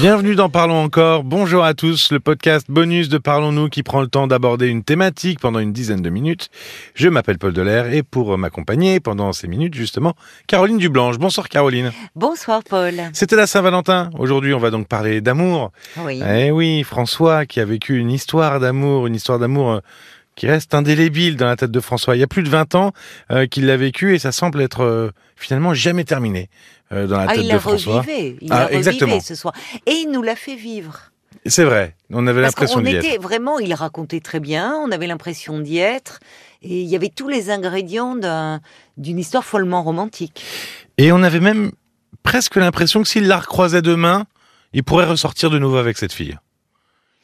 Bienvenue dans Parlons encore. Bonjour à tous, le podcast bonus de Parlons-nous qui prend le temps d'aborder une thématique pendant une dizaine de minutes. Je m'appelle Paul Delair et pour m'accompagner pendant ces minutes justement, Caroline Dublanche. Bonsoir Caroline. Bonsoir Paul. C'était la Saint-Valentin. Aujourd'hui, on va donc parler d'amour. Oui. Eh oui, François qui a vécu une histoire d'amour, une histoire d'amour euh, qui reste indélébile dans la tête de François. Il y a plus de 20 ans euh, qu'il l'a vécu et ça semble être euh, finalement jamais terminé euh, dans la Ah, tête il de l'a François. revivé. Il Ah, l'a revivé ce soir. Et il nous l'a fait vivre. C'est vrai, on avait l'impression d'y être. vraiment, il racontait très bien, on avait l'impression d'y être. Et il y avait tous les ingrédients d'un- d'une histoire follement romantique. Et on avait même presque l'impression que s'il la recroisait demain, il pourrait ressortir de nouveau avec cette fille.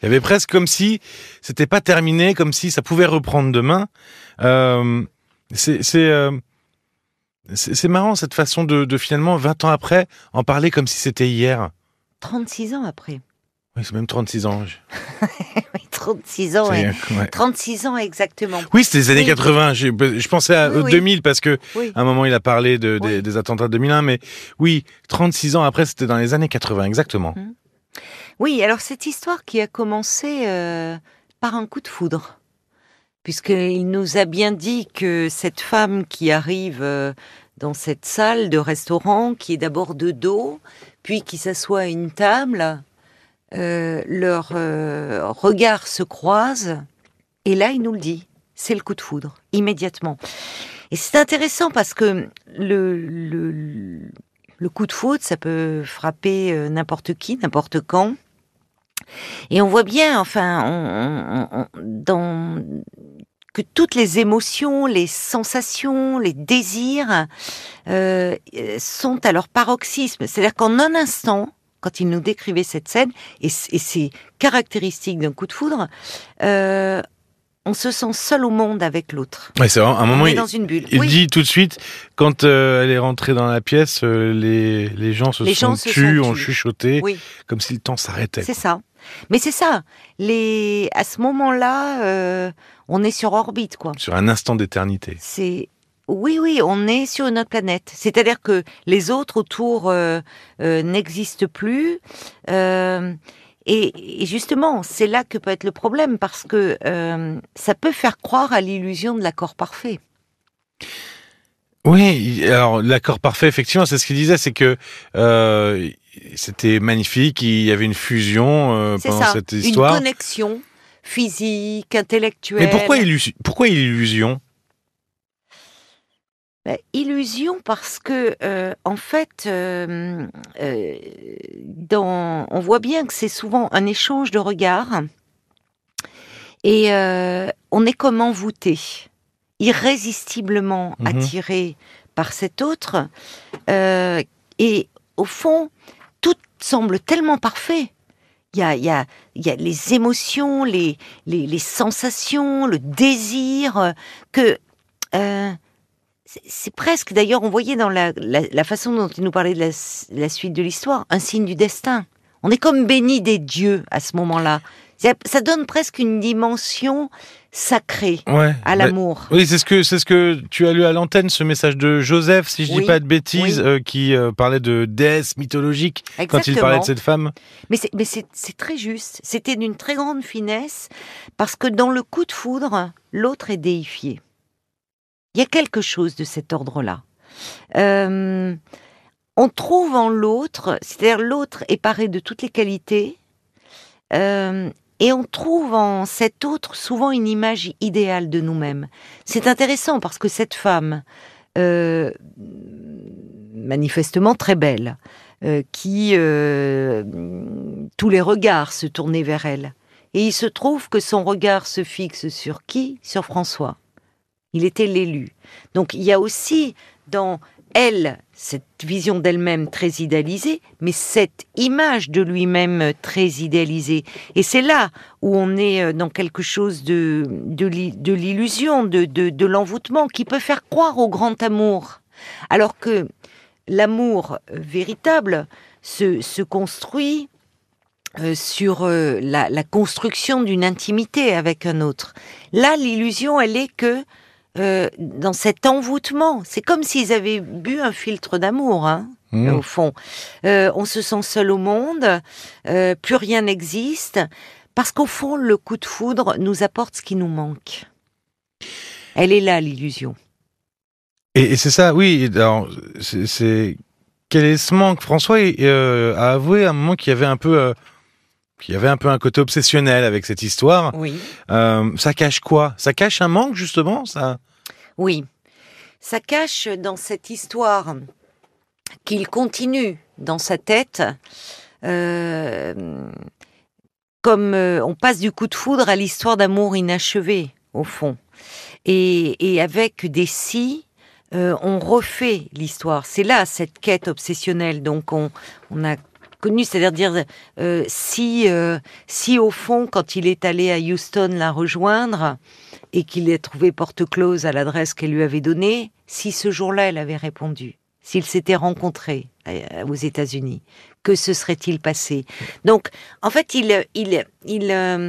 Il y avait presque comme si c'était pas terminé, comme si ça pouvait reprendre demain. Euh, c'est euh, marrant cette façon de, de finalement 20 ans après en parler comme si c'était hier. 36 ans après. Oui, c'est même 36 ans. Je- Oui, 36 ans, ouais. ouais. 36 ans exactement. Oui, c'était les années Oui. 80. j'ai- Je pensais à Oui, euh, oui. 2000 parce que à un moment il a parlé de, des, des attentats de 2001, mais oui, 36 ans après, c'était dans les années 80, exactement. Oui, alors cette histoire qui a commencé euh, par un coup de foudre, puisqu'il nous a bien dit que cette femme qui arrive euh, dans cette salle de restaurant, qui est d'abord de dos, puis qui s'assoit à une table, euh, leurs euh, regards se croisent, et là il nous le dit, c'est le coup de foudre, immédiatement. Et c'est intéressant parce que le, coup de foudre, ça peut frapper n'importe qui, n'importe quand. Et on voit bien, enfin, on- on- on- dans que toutes les émotions, les sensations, les désirs euh, sont à leur paroxysme. C'est-à-dire qu'en un instant, quand il nous décrivait cette scène, et, et c'est caractéristique d'un coup de foudre, euh, on se sent seul au monde avec l'autre. Ouais, c'est un moment. On est il- dans une bulle. Il Oui. dit tout de suite, quand euh, elle est rentrée dans la pièce, euh, les, les gens se Les sont gens se tus, sont ont chuchoté, Oui. comme si le temps s'arrêtait. C'est ça. Mais c'est ça. Les... À ce moment-là, euh, on est sur orbite, quoi. Sur un instant d'éternité. C'est oui, oui, on est sur une autre planète. C'est-à-dire que les autres autour euh, euh, n'existent plus. Et, et justement, c'est là que peut être le problème parce que ça peut faire croire à l'illusion de l'accord parfait. Oui, alors l'accord parfait, effectivement, c'est ce qu'il disait, c'est que euh, c'était magnifique, il y avait une fusion euh, pendant ça. cette Une histoire. connexion physique, intellectuelle. Mais pourquoi, illusion pourquoi illusion? Ben, illusion parce que euh, en fait, euh, dans, on voit bien que c'est souvent un échange de regards et on est comme envoûté, irrésistiblement Mhm. attiré par cet autre et au fond, tout semble tellement parfait. Il y a, les émotions, les, sensations, le désir euh, que euh, c'est- presque, d'ailleurs, on voyait dans la, la, la façon dont il nous parlait de la, la suite de l'histoire, un signe du destin. On est comme béni des dieux à ce moment-là. Ça, donne presque une dimension sacrée Ouais. à bah, l'amour. Oui, c'est ce que c'est ce que tu as lu à l'antenne, ce message de Joseph, si je dis Oui, pas de bêtises, oui. euh, qui euh, parlait de déesse mythologique quand il parlait de cette femme. Mais c'est, mais c'est, c'est très juste. C'était d'une très grande finesse parce que dans le coup de foudre, l'autre est déifié. Il y a quelque chose de cet ordre-là. Euh, on trouve en l'autre, c'est-à-dire l'autre est paré de toutes les qualités, euh, et on trouve en cet autre souvent une image idéale de nous-mêmes. C'est intéressant parce que cette femme, euh, manifestement très belle, euh, qui euh, tous les regards se tournaient vers elle. Et il se trouve que son regard se fixe sur qui? Sur François. Il était l'élu. Donc il y a aussi dans elle cette vision d'elle-même très idéalisée, mais cette image de lui-même très idéalisée. Et c'est là où on est euh, dans quelque chose de, de, l'i- de l'illusion, de, de, l'envoûtement, qui peut faire croire au grand amour. Alors que l'amour euh, véritable se, se construit euh, sur la construction d'une intimité avec un autre. Là, l'illusion, elle est que euh, dans cet envoûtement. C'est comme s'ils avaient bu un filtre d'amour, hein, Mmh. au fond. Euh, on se sent seul au monde, euh, plus rien n'existe, parce qu'au fond, le coup de foudre nous apporte ce qui nous manque. Elle est là, l'illusion. Et, et c'est ça, oui. Alors, c'est, quel est ce manque? François a avoué à un moment qu'il y avait un peu, qu'il y avait un peu un côté obsessionnel avec cette histoire. Oui. Euh, ça cache quoi? Ça cache un manque justement, ça? Oui. Ça cache dans cette histoire qu'il continue dans sa tête, euh, comme euh, on passe du coup de foudre à l'histoire d'amour inachevé, au fond. Et, et avec des si, euh, on refait l'histoire. C'est là cette quête obsessionnelle. Donc on, on a connu, c'est-à-dire dire euh, si, euh, si au fond, quand il est allé à Houston la rejoindre et qu'il ait trouvé porte close à l'adresse qu'elle lui avait donnée, si ce jour-là elle avait répondu, s'ils s'étaient rencontrés euh, aux États-Unis, que se serait-il passé? Donc, en fait, il, il, il,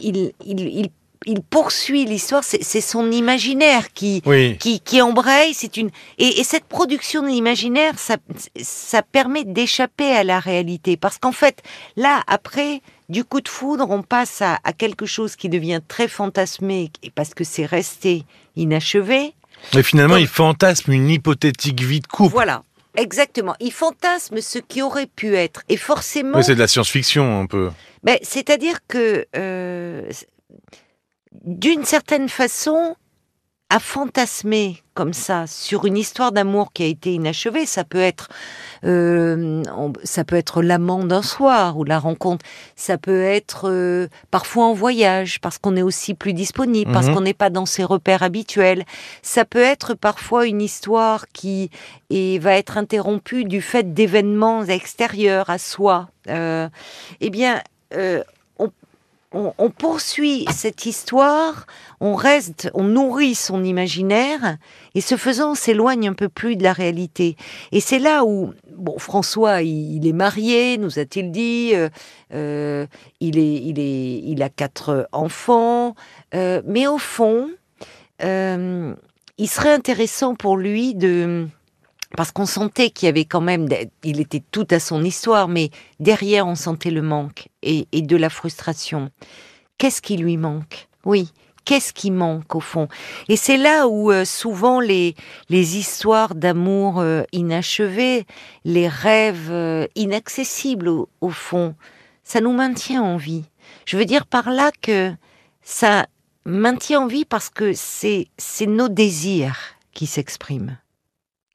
il- il poursuit l'histoire. C'est son imaginaire qui, Oui. qui, qui embraye. C'est une et, et cette production de l'imaginaire, ça, ça permet d'échapper à la réalité parce qu'en fait, là, après du coup de foudre, on passe à, à quelque chose qui devient très fantasmé et parce que c'est resté inachevé. Mais finalement, il fantasme une hypothétique vie de couple. Voilà, exactement. Il fantasme ce qui aurait pu être et forcément. Oui, c'est de la science-fiction un peu. Ben, C'est-à-dire que, euh, d'une certaine façon, à fantasmer comme ça sur une histoire d'amour qui a été inachevée, ça peut être, euh, ça peut être l'amant d'un soir ou la rencontre, ça peut être euh, parfois en voyage parce qu'on est aussi plus disponible, parce Mhm. qu'on n'est pas dans ses repères habituels. Ça peut être parfois une histoire qui et va être interrompue du fait d'événements extérieurs à soi. Euh, eh bien, on, poursuit cette histoire, on reste, on nourrit son imaginaire, et ce faisant, on s'éloigne un peu plus de la réalité. Et c'est là où, bon, François, il, est marié, nous a-t-il dit, euh, euh, il a quatre enfants, euh, mais au fond, il serait intéressant pour lui de parce qu'on sentait qu'il y avait quand même, il était tout à son histoire, mais derrière on sentait le manque et, de la frustration. Qu'est-ce qui lui manque? Oui, qu'est-ce qui manque au fond? Et c'est là où euh, souvent les, histoires d'amour euh, inachevées, les rêves euh, inaccessibles au, au fond, ça nous maintient en vie. Je veux dire par là que ça maintient en vie parce que c'est nos désirs qui s'expriment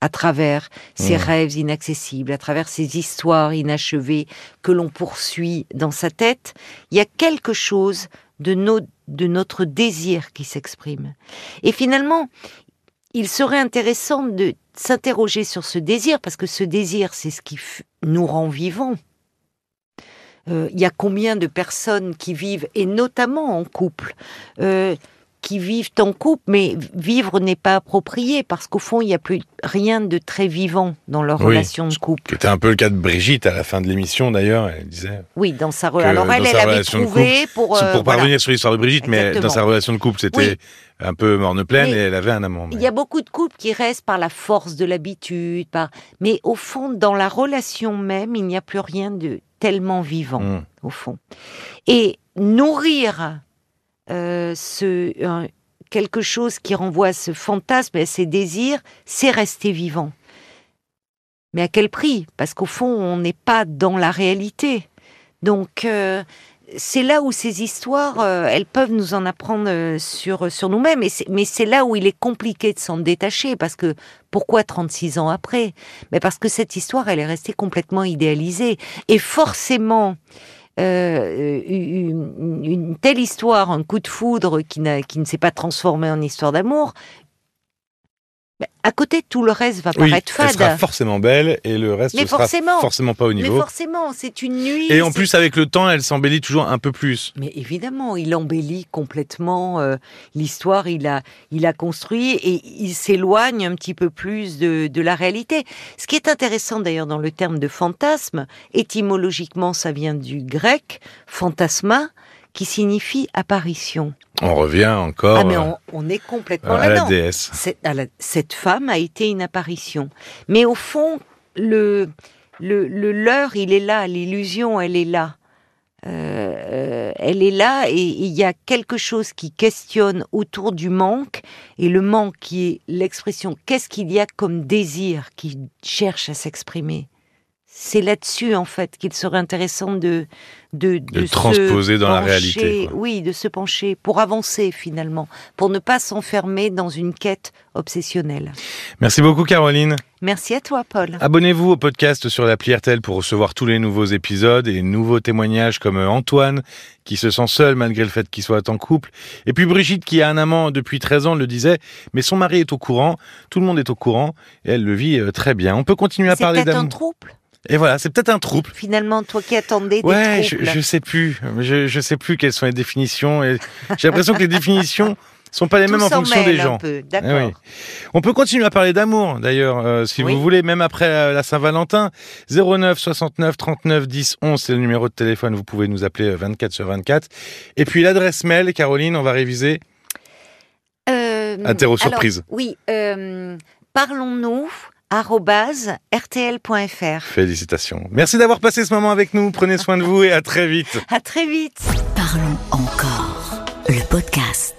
à travers ces Mmh. rêves inaccessibles, à travers ces histoires inachevées que l'on poursuit dans sa tête, il y a quelque chose de, de notre désir qui s'exprime. Et finalement, il serait intéressant de s'interroger sur ce désir, parce que ce désir, c'est ce qui nous rend vivants. Euh, Il y a combien de personnes qui vivent, et notamment en couple, euh, qui vivent en couple, mais vivre n'est pas approprié parce qu'au fond, il n'y a plus rien de très vivant dans leur Oui. relation de couple. Qui était un peu le cas de Brigitte à la fin de l'émission d'ailleurs. Elle disait. Oui, dans sa relation. Alors elle, dans elle sa avait relation de trouvé pour. C'est euh, pour voilà. parvenir sur l'histoire de Brigitte, mais dans sa relation de couple, c'était Oui. un peu morne pleine Mais et elle avait un amant. mais- Il y a beaucoup de couples qui restent par la force de l'habitude, par... mais au fond, dans la relation même, il n'y a plus rien de tellement vivant, Mm. au fond. Et nourrir euh, ce, quelque chose qui renvoie à ce fantasme et à ces désirs, c'est rester vivant. Mais à quel prix? Parce qu'au fond, on n'est pas dans la réalité. Donc, euh, c'est là où ces histoires, euh, elles peuvent nous en apprendre sur, sur nous-mêmes. Mais c'est là où il est compliqué de s'en détacher. Parce que pourquoi 36 ans après? Mais Parce que cette histoire, elle est restée complètement idéalisée. Et forcément, euh, une, telle histoire, un coup de foudre qui, qui ne s'est pas transformé en histoire d'amour, à côté, tout le reste va Oui, paraître elle fade. sera forcément belle et le reste Mais ne sera forcément. forcément pas au Mais niveau. forcément, c'est une nuit. Et en plus, avec le temps, elle s'embellit toujours un peu plus. Mais évidemment, il embellit complètement euh, l'histoire, il a, il a construit et il s'éloigne un petit peu plus de, de la réalité. Ce qui est intéressant d'ailleurs dans le terme de fantasme, étymologiquement ça vient du grec, fantasma, qui signifie apparition. On revient encore Ah mais euh, on, on est complètement à la déesse. Cette, à la- cette femme a été une apparition. Mais au fond, le, le, le leurre, il est là, l'illusion, elle est là. Euh, elle est là et il y a quelque chose qui questionne autour du manque et le manque qui est l'expression qu'est-ce qu'il y a comme désir qui cherche à s'exprimer? C'est là-dessus en fait qu'il serait intéressant de de, De se transposer dans la pencher- réalité, quoi. oui de se pencher pour avancer finalement pour ne pas s'enfermer dans une quête obsessionnelle Merci beaucoup Caroline. merci à toi Paul Abonnez-vous au podcast sur l'appli RTL pour recevoir tous les nouveaux épisodes et nouveaux témoignages comme Antoine qui se sent seul malgré le fait qu'il soit en couple. Et puis Brigitte qui a un amant depuis 13 ans le disait, mais son mari est au courant, tout le monde est au courant et elle le vit euh, très bien. On peut continuer à c'est parler peut-être un d'amour. trouble? Et voilà, c'est peut-être un trouble. finalement toi qui attendais des Ouais, je, troubles je sais plus. Je, je sais plus quelles sont les définitions. et J'ai l'impression que les définitions sont pas les Tout mêmes en fonction des gens. peu, Eh oui. On peut continuer à parler d'amour, d'ailleurs, euh, si Oui. vous voulez, même après euh, la Saint-Valentin. 09 69 39 10 11, c'est le numéro de téléphone. Vous pouvez nous appeler euh, 24 sur 24. Et puis l'adresse mail, Caroline, on va réviser. Euh, Interro surprise. alors, oui, euh, parlons-nous rtl.fr. Félicitations. Merci d'avoir passé ce moment avec nous. Prenez soin de vous et à très vite. À très vite. Parlons encore. Le podcast.